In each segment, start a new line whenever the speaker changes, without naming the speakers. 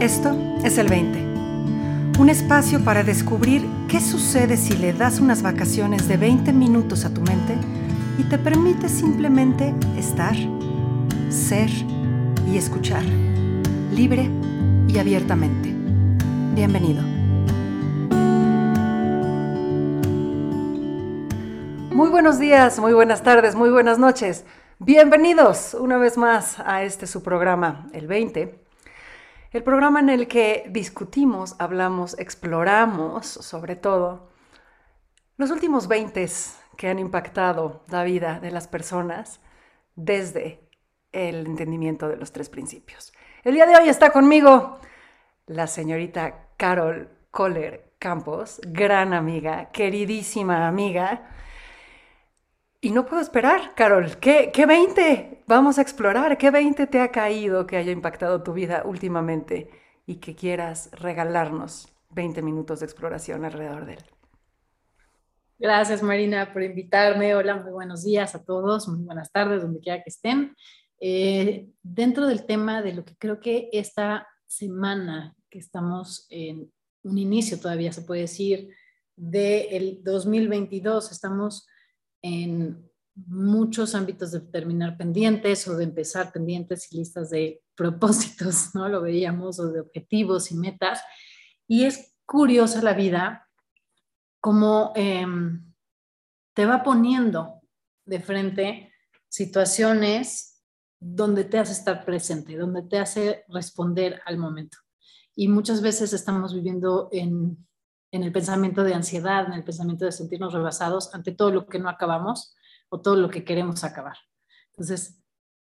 Esto es el 20. Un espacio para descubrir qué sucede si le das unas vacaciones de 20 minutos a tu mente y te permite simplemente estar, ser y escuchar, libre y abiertamente. Bienvenido. Muy buenos días, muy buenas tardes, muy buenas noches. Bienvenidos una vez más a este su programa, el 20. El programa en el que discutimos, hablamos, exploramos, sobre todo, los últimos 20 que han impactado la vida de las personas desde el entendimiento de los tres principios. El día de hoy está conmigo la señorita Carol Kohler Campos, gran amiga, queridísima amiga, y no puedo esperar, Carol. ¿Qué, ¿Qué 20 vamos a explorar? ¿Qué 20 te ha caído que haya impactado tu vida últimamente y que quieras regalarnos 20 minutos de exploración alrededor de él?
Gracias, Marina, por invitarme. Hola, muy buenos días a todos, muy buenas tardes, donde quiera que estén. Eh, dentro del tema de lo que creo que esta semana que estamos en un inicio, todavía se puede decir, del 2022, estamos en muchos ámbitos de terminar pendientes o de empezar pendientes y listas de propósitos, ¿no? Lo veíamos, o de objetivos y metas. Y es curiosa la vida como em, te va poniendo de frente situaciones donde te hace estar presente, donde te hace responder al momento. Y muchas veces estamos viviendo en en el pensamiento de ansiedad, en el pensamiento de sentirnos rebasados ante todo lo que no acabamos o todo lo que queremos acabar. Entonces,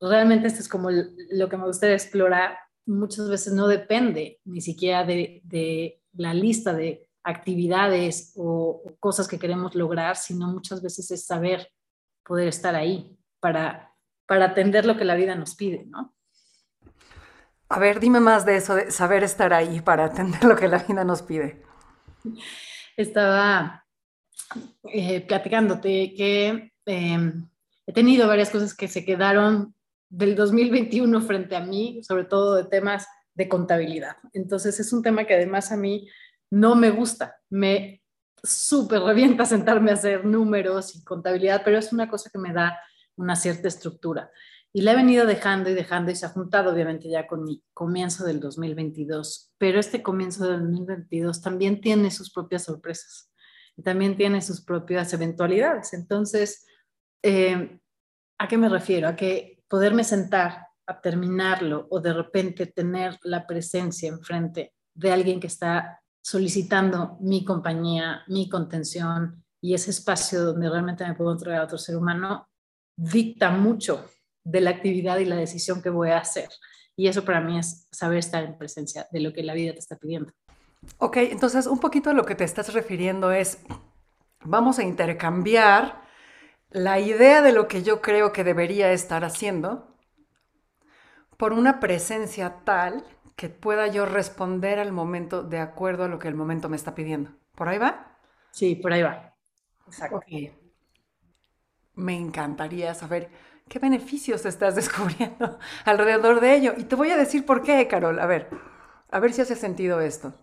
realmente esto es como lo que me gustaría explorar. Muchas veces no depende ni siquiera de, la lista de actividades o, cosas que queremos lograr, sino muchas veces es saber poder estar ahí para, para atender lo que la vida nos pide, ¿no?
A ver, dime más de eso, de saber estar ahí para atender lo que la vida nos pide.
Estaba eh, platicándote que em, he tenido varias cosas que se quedaron del 2021 frente a mí, sobre todo de temas de contabilidad. Entonces es un tema que además a mí no me gusta. Me súper revienta sentarme a hacer números y contabilidad, pero es una cosa que me da una cierta estructura. Y la he venido dejando y dejando y se ha juntado obviamente ya con mi comienzo del 2022. Pero este comienzo del 2022 también tiene sus propias sorpresas y también tiene sus propias eventualidades. Entonces, eh, ¿a qué me refiero? A que poderme sentar a terminarlo o de repente tener la presencia enfrente de alguien que está solicitando mi compañía, mi contención y ese espacio donde realmente me puedo entregar a otro ser humano, dicta mucho de la actividad y la decisión que voy a hacer. Y eso para mí es saber estar en presencia de lo que la vida te está pidiendo.
Ok, entonces un poquito a lo que te estás refiriendo es, vamos a intercambiar la idea de lo que yo creo que debería estar haciendo por una presencia tal que pueda yo responder al momento de acuerdo a lo que el momento me está pidiendo. ¿Por ahí va?
Sí, por ahí va.
Exacto. Me encantaría saber ¿Qué beneficios estás descubriendo alrededor de ello? Y te voy a decir por qué, Carol. A ver, a ver si hace sentido esto.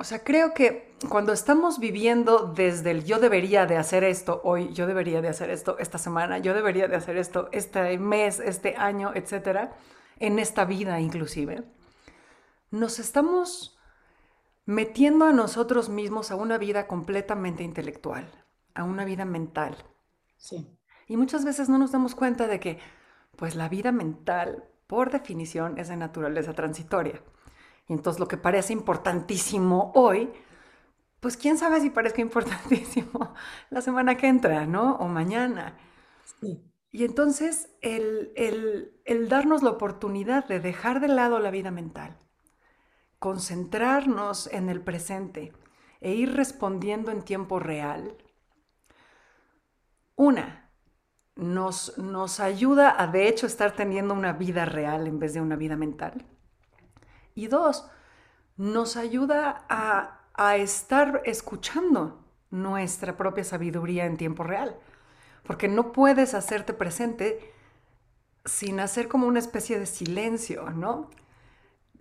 O sea, creo que cuando estamos viviendo desde el yo debería de hacer esto hoy, yo debería de hacer esto esta semana, yo debería de hacer esto este mes, este año, etcétera, en esta vida inclusive, nos estamos metiendo a nosotros mismos a una vida completamente intelectual, a una vida mental.
Sí.
Y muchas veces no nos damos cuenta de que, pues la vida mental, por definición, es de naturaleza transitoria. Y entonces lo que parece importantísimo hoy, pues quién sabe si parezca importantísimo la semana que entra, ¿no? O mañana. Y entonces el, el darnos la oportunidad de dejar de lado la vida mental, concentrarnos en el presente e ir respondiendo en tiempo real. Una, nos, nos ayuda a de hecho estar teniendo una vida real en vez de una vida mental. Y dos, nos ayuda a, a estar escuchando nuestra propia sabiduría en tiempo real. Porque no puedes hacerte presente sin hacer como una especie de silencio, ¿no?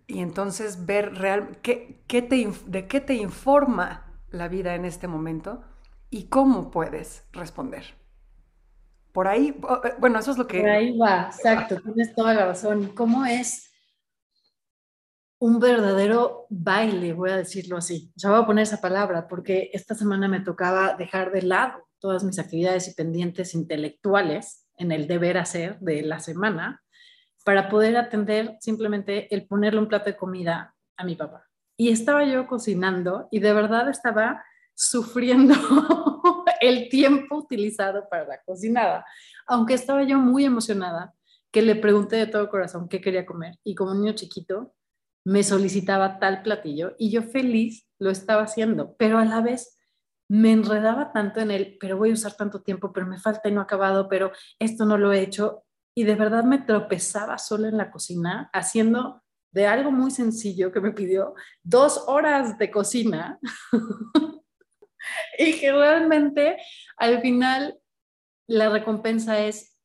y entonces ver real, qué, te, de qué te informa la vida en este momento y cómo puedes responder. Por ahí, eh, bueno, eso es lo que...
Por ahí va, exacto, tienes toda la razón. ¿Cómo es un verdadero baile, voy a decirlo así? O sea, voy a poner esa palabra porque esta semana me tocaba dejar de lado todas mis actividades y pendientes intelectuales en el deber hacer de la semana para poder atender simplemente el ponerle un plato de comida a mi papá. Y estaba yo cocinando y de verdad estaba sufriendo el tiempo utilizado para la cocinada, aunque estaba yo muy emocionada que le pregunté de todo corazón qué quería comer y como niño chiquito me solicitaba tal platillo y yo feliz lo estaba haciendo, pero a la vez me enredaba tanto en el, pero voy a usar tanto tiempo, pero me falta y no acabado, pero esto no lo he hecho. Y de verdad me tropezaba solo en la cocina haciendo de algo muy sencillo que me pidió dos horas de cocina y que realmente al final la recompensa es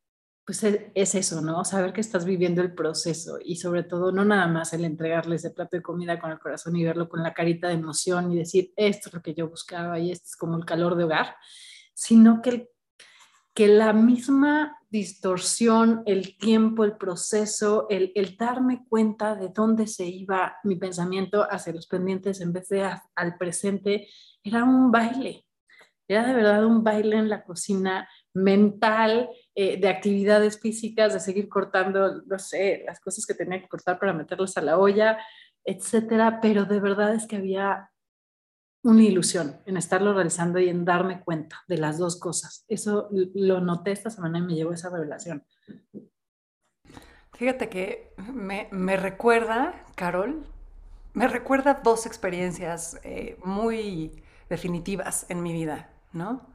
pues es, eso, ¿no? Saber que estás viviendo el proceso y sobre todo no nada más el entregarle ese plato de comida con el corazón y verlo con la carita de emoción y decir, esto es lo que yo buscaba y esto es como el calor de hogar, sino que, que la misma distorsión, el tiempo, el proceso, el, el darme cuenta de dónde se iba mi pensamiento hacia los pendientes en vez de al presente, era un baile, era de verdad un baile en la cocina mental, eh, de actividades físicas, de seguir cortando, no sé, las cosas que tenía que cortar para meterlas a la olla, etcétera, pero de verdad es que había una ilusión en estarlo realizando y en darme cuenta de las dos cosas. Eso lo noté esta semana y me llevó esa revelación.
Fíjate que me, me recuerda, Carol, me recuerda dos experiencias eh, muy definitivas en mi vida, ¿no?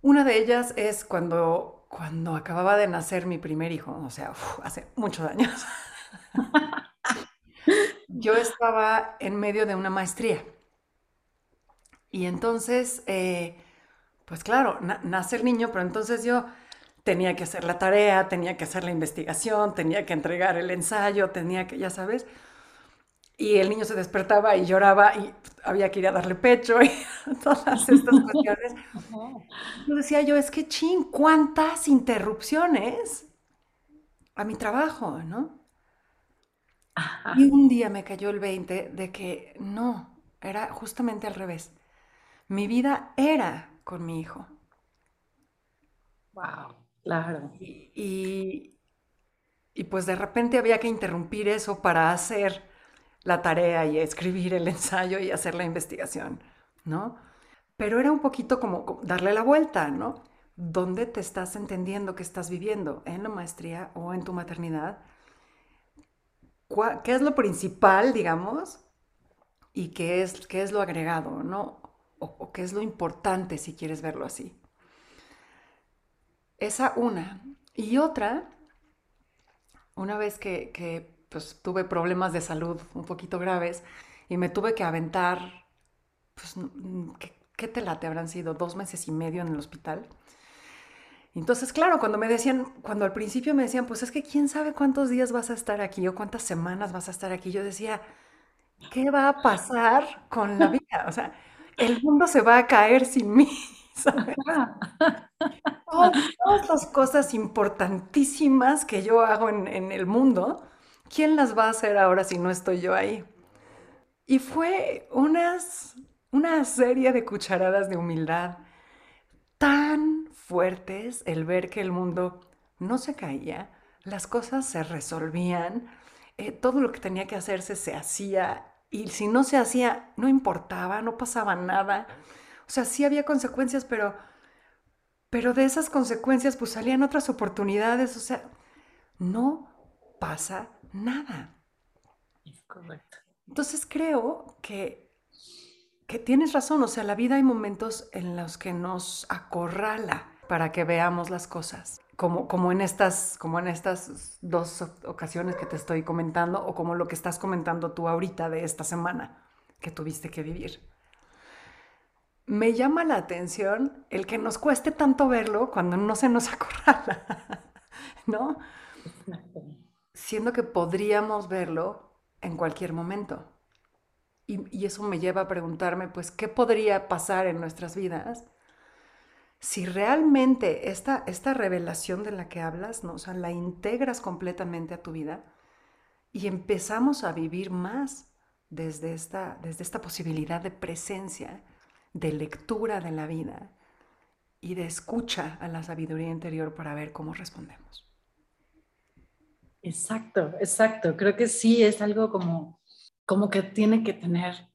Una de ellas es cuando, cuando acababa de nacer mi primer hijo, o sea, hace muchos años. yo estaba en medio de una maestría. Y entonces, eh, pues claro, nace el niño, pero entonces yo tenía que hacer la tarea, tenía que hacer la investigación, tenía que entregar el ensayo, tenía que, ya sabes, y el niño se despertaba y lloraba y había que ir a darle pecho y todas estas cuestiones. Yo decía yo, es que ching, cuántas interrupciones a mi trabajo, ¿no? Y un día me cayó el 20 de que no, era justamente al revés. Mi vida era con mi hijo.
Wow, claro.
y, y pues de repente había que interrumpir eso para hacer la tarea y escribir el ensayo y hacer la investigación, ¿no? Pero era un poquito como darle la vuelta, ¿no? ¿Dónde te estás entendiendo que estás viviendo? ¿En la maestría o en tu maternidad? ¿Qué es lo principal, digamos? ¿Y qué es, qué es lo agregado, ¿no? O, qué es lo importante si quieres verlo así. Esa una. Y otra, una vez que, pues tuve problemas de salud un poquito graves y me tuve que aventar, pues, ¿qué, te late? Habrán sido dos meses y medio en el hospital. Entonces, claro, cuando me decían, cuando al principio me decían, pues es que quién sabe cuántos días vas a estar aquí o cuántas semanas vas a estar aquí, yo decía, ¿qué va a pasar con la vida? O sea, el mundo se va a caer sin mí. ¿sabes? Todas, las cosas importantísimas que yo hago en, en el mundo, ¿quién las va a hacer ahora si no estoy yo ahí? Y fue unas, una serie de cucharadas de humildad tan fuertes el ver que el mundo no se caía, las cosas se resolvían, eh, todo lo que tenía que hacerse se hacía y si no se hacía no importaba, no pasaba nada. O sea, sí había consecuencias, pero, pero de esas consecuencias pues salían otras oportunidades. O sea, no pasa nada.
Correcto.
Entonces creo que, que tienes razón, o sea, la vida hay momentos en los que nos acorrala para que veamos las cosas, como, como, en estas, como en estas dos ocasiones que te estoy comentando o como lo que estás comentando tú ahorita de esta semana que tuviste que vivir. Me llama la atención el que nos cueste tanto verlo cuando no se nos acorrala, ¿no? siendo que podríamos verlo en cualquier momento. Y, eso me lleva a preguntarme, pues, ¿qué podría pasar en nuestras vidas si realmente esta, esta revelación de la que hablas, ¿no? o sea, la integras completamente a tu vida y empezamos a vivir más desde esta, desde esta posibilidad de presencia, de lectura de la vida y de escucha a la sabiduría interior para ver cómo respondemos.
Exacto, exacto. Creo que sí es algo como, como que tiene que tener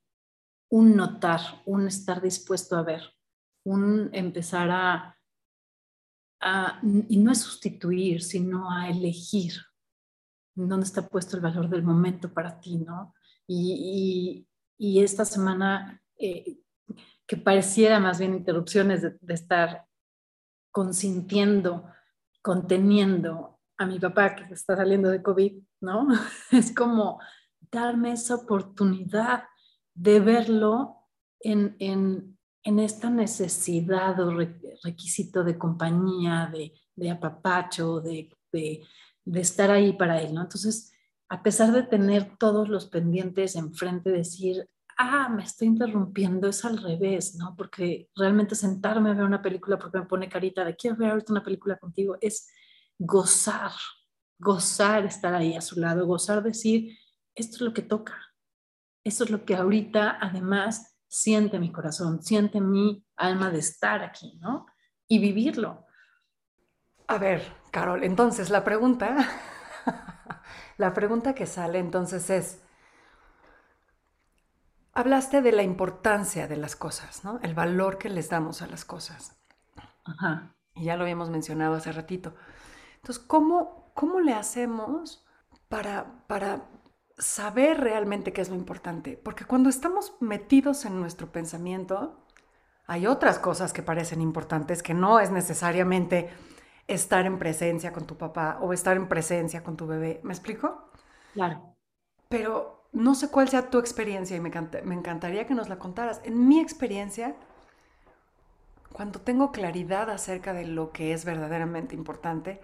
un notar, un estar dispuesto a ver, un empezar a, y no es sustituir, sino a elegir dónde está puesto el valor del momento para ti, ¿no? Y, esta semana, eh, que pareciera más bien interrupciones de, de estar consintiendo, conteniendo a mi papá que está saliendo de COVID, ¿no? Es como darme esa oportunidad de verlo en, en, en esta necesidad o requisito de compañía, de, apapacho, de, de, de, estar ahí para él, ¿no? Entonces, a pesar de tener todos los pendientes enfrente, decir, ah, me estoy interrumpiendo, es al revés, ¿no? Porque realmente sentarme a ver una película porque me pone carita de quiero ver ahorita una película contigo, es gozar, gozar estar ahí a su lado, gozar decir, esto es lo que toca, esto es lo que ahorita además siente mi corazón, siente mi alma de estar aquí, ¿no? Y vivirlo.
A ver, Carol, entonces la pregunta, la pregunta que sale entonces es, hablaste de la importancia de las cosas, ¿no? El valor que les damos a las cosas. Ajá. Y ya lo habíamos mencionado hace ratito. Entonces, ¿cómo, cómo le hacemos para, para saber realmente qué es lo importante? Porque cuando estamos metidos en nuestro pensamiento, hay otras cosas que parecen importantes que no es necesariamente estar en presencia con tu papá o estar en presencia con tu bebé. ¿Me explico?
Claro.
Pero no sé cuál sea tu experiencia y me, me encantaría que nos la contaras. En mi experiencia, cuando tengo claridad acerca de lo que es verdaderamente importante,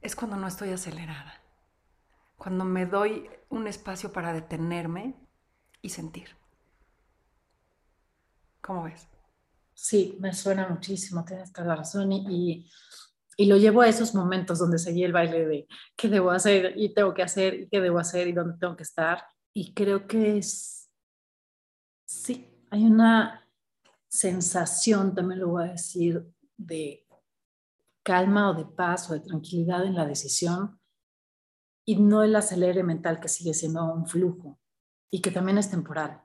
es cuando no estoy acelerada, cuando me doy un espacio para detenerme y sentir. ¿Cómo ves?
Sí, me suena muchísimo, tienes toda la razón y, y, lo llevo a esos momentos donde seguí el baile de qué debo hacer y tengo que hacer y qué debo hacer y dónde tengo que estar. Y creo que es, sí, hay una sensación, también lo voy a decir, de calma o de paz o de tranquilidad en la decisión y no el acelere mental que sigue siendo un flujo y que también es temporal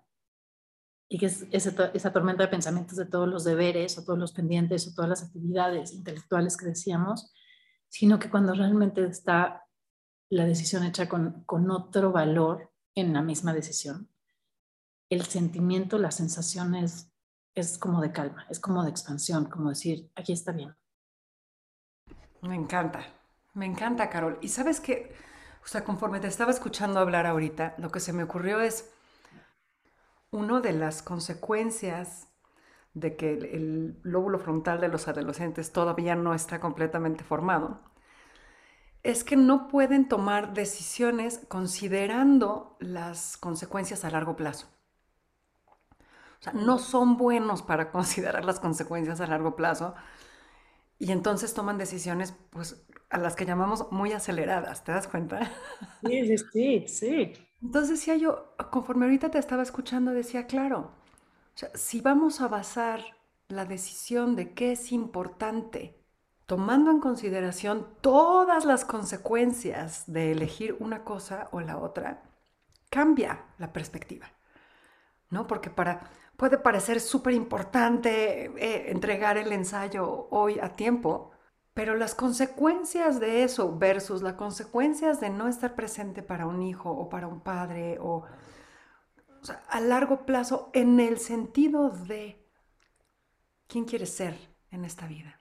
y que es esa, tormenta de pensamientos de todos los deberes o todos los pendientes o todas las actividades intelectuales que decíamos, sino que cuando realmente está la decisión hecha con, con otro valor en la misma decisión, el sentimiento, la sensación es, es como de calma, es como de expansión, como decir, aquí está bien,
me encanta, me encanta, Carol. Y sabes que, o sea, conforme te estaba escuchando hablar ahorita, lo que se me ocurrió es, una de las consecuencias de que el, lóbulo frontal de los adolescentes todavía no está completamente formado, es que no pueden tomar decisiones considerando las consecuencias a largo plazo. O sea, no son buenos para considerar las consecuencias a largo plazo y entonces toman decisiones, pues, a las que llamamos muy aceleradas, ¿te das cuenta?
Sí, sí, sí.
Entonces decía yo, conforme ahorita te estaba escuchando, decía, claro, o sea, si vamos a basar la decisión de qué es importante, tomando en consideración todas las consecuencias de elegir una cosa o la otra, cambia la perspectiva, ¿no? Porque para puede parecer súper importante eh, entregar el ensayo hoy a tiempo, pero las consecuencias de eso versus las consecuencias de no estar presente para un hijo o para un padre o, a largo plazo en el sentido de quién quieres ser en esta vida,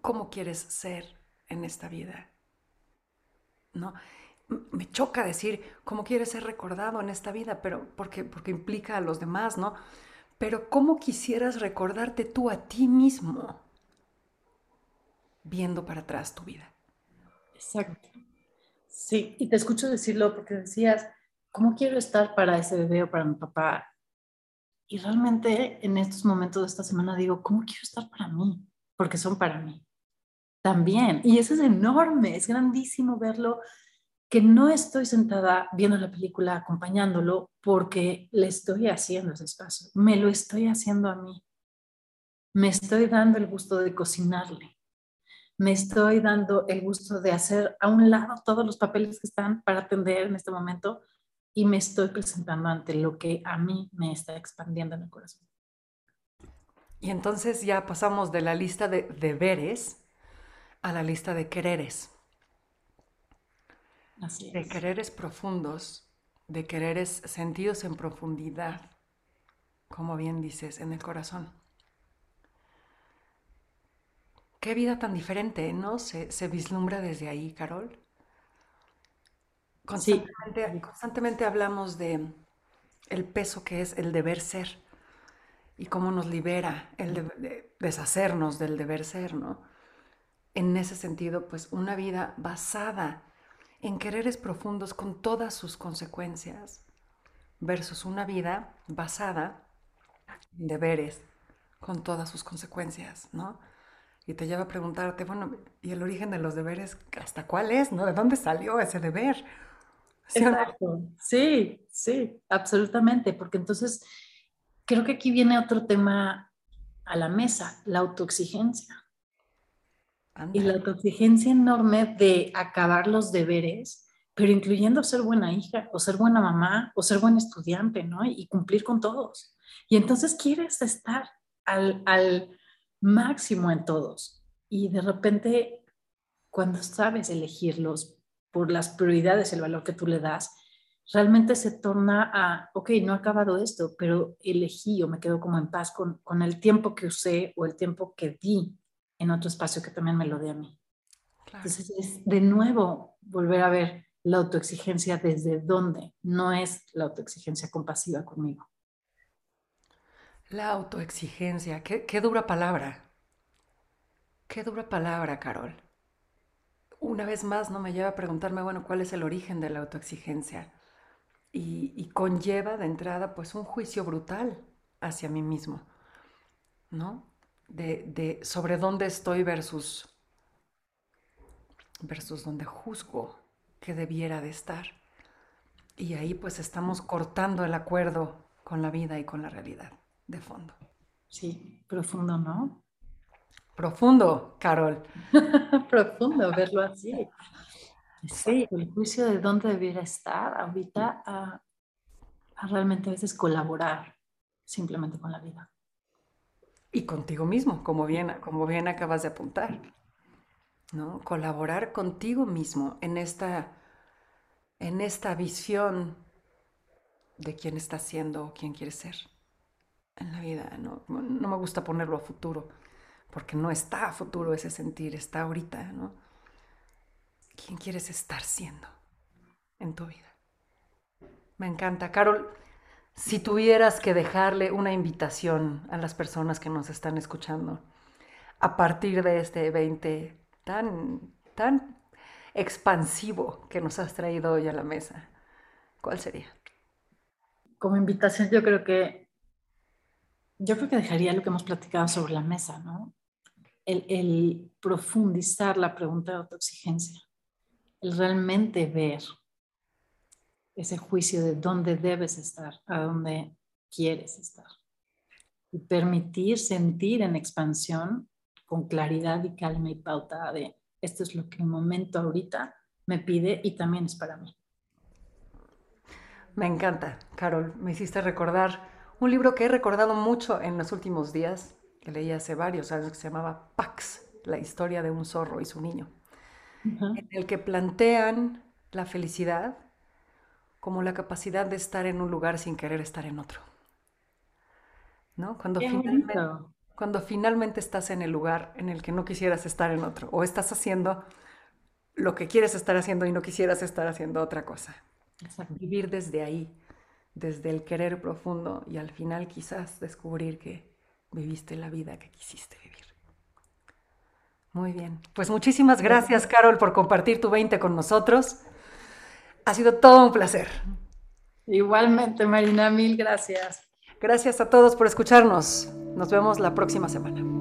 cómo quieres ser en esta vida, ¿no? me choca decir cómo quieres ser recordado en esta vida, pero porque, porque implica a los demás, ¿no? Pero cómo quisieras recordarte tú a ti mismo viendo para atrás tu vida.
Exacto. Sí, y te escucho decirlo porque decías, ¿cómo quiero estar para ese bebé o para mi papá? Y realmente en estos momentos de esta semana digo, ¿cómo quiero estar para mí? Porque son para mí. También. Y eso es enorme, es grandísimo verlo, que no estoy sentada viendo la película, acompañándolo, porque le estoy haciendo ese espacio. Me lo estoy haciendo a mí. Me estoy dando el gusto de cocinarle me estoy dando el gusto de hacer a un lado todos los papeles que están para atender en este momento y me estoy presentando ante lo que a mí me está expandiendo en el corazón.
Y entonces ya pasamos de la lista de deberes a la lista de quereres.
Así es.
De quereres profundos, de quereres sentidos en profundidad, como bien dices, en el corazón. Qué vida tan diferente, ¿no? Se, se vislumbra desde ahí, Carol. Constantemente, sí. constantemente hablamos de el peso que es el deber ser y cómo nos libera el de, de deshacernos del deber ser, ¿no? En ese sentido, pues una vida basada en quereres profundos con todas sus consecuencias versus una vida basada en deberes con todas sus consecuencias, ¿no? Y te lleva a preguntarte, bueno, ¿y el origen de los deberes hasta cuál es? ¿no? ¿De dónde salió ese deber?
¿Sí Exacto. Sí, sí, absolutamente, porque entonces creo que aquí viene otro tema a la mesa, la autoexigencia. Anda. Y la autoexigencia enorme de acabar los deberes, pero incluyendo ser buena hija, o ser buena mamá, o ser buen estudiante, ¿no? Y cumplir con todos. Y entonces quieres estar al, al máximo en todos. Y de repente, cuando sabes elegirlos por las prioridades, el valor que tú le das, realmente se torna a, ok, no he acabado esto, pero elegí o me quedo como en paz con, con el tiempo que usé o el tiempo que di en otro espacio que también me lo dé a mí. Claro. Entonces es de nuevo volver a ver la autoexigencia desde dónde, no es la autoexigencia compasiva conmigo.
La autoexigencia, qué, dura palabra. Qué dura palabra, Carol. Una vez más no me lleva a preguntarme, bueno, ¿cuál es el origen de la autoexigencia? Y, conlleva de entrada pues un juicio brutal hacia mí mismo, ¿no? De, sobre dónde estoy versus versus donde juzgo que debiera de estar. Y ahí pues estamos cortando el acuerdo con la vida y con la realidad de fondo.
Sí, profundo, ¿no?
Profundo, Carol.
Profundo verlo así. Sí, el juicio de dónde debiera estar ahorita a, a, realmente a veces colaborar simplemente con la vida.
Y contigo mismo, como bien, como bien acabas de apuntar. ¿no? Colaborar contigo mismo en esta, en esta visión de quién estás siendo o quién quieres ser en la vida. No, no me gusta ponerlo a futuro, porque no está a futuro ese sentir, está ahorita, ¿no? ¿Quién quieres estar siendo en tu vida? Me encanta. Carol, si tuvieras que dejarle una invitación a las personas que nos están escuchando a partir de este 20 tan, tan expansivo que nos has traído hoy a la mesa, ¿cuál sería?
Como invitación yo creo que yo creo que dejaría lo que hemos platicado sobre la mesa, ¿no? El, profundizar la pregunta de autoexigencia, el realmente ver ese juicio de dónde debes estar, a dónde quieres estar. Y permitir sentir en expansión con claridad y calma y pauta de esto es lo que el momento ahorita me pide y también es para mí.
Me encanta, Carol. Me hiciste recordar un libro que he recordado mucho en los últimos días, que leí hace varios años, que se llamaba Pax, la historia de un zorro y su niño, uh -huh. en el que plantean la felicidad como la capacidad de estar en un lugar sin querer estar en otro. ¿No? Cuando finalmente, cuando finalmente estás en el lugar en el que no quisieras estar en otro, o estás haciendo lo que quieres estar haciendo y no quisieras estar haciendo otra cosa. Exacto. Vivir desde ahí, desde el querer profundo y al final quizás descubrir que viviste la vida que quisiste vivir. Muy bien. Pues muchísimas gracias, Carol, por compartir tu 20 con nosotros. Ha sido todo un placer.
Igualmente, Marina, mil gracias.
Gracias a todos por escucharnos. Nos vemos la próxima semana.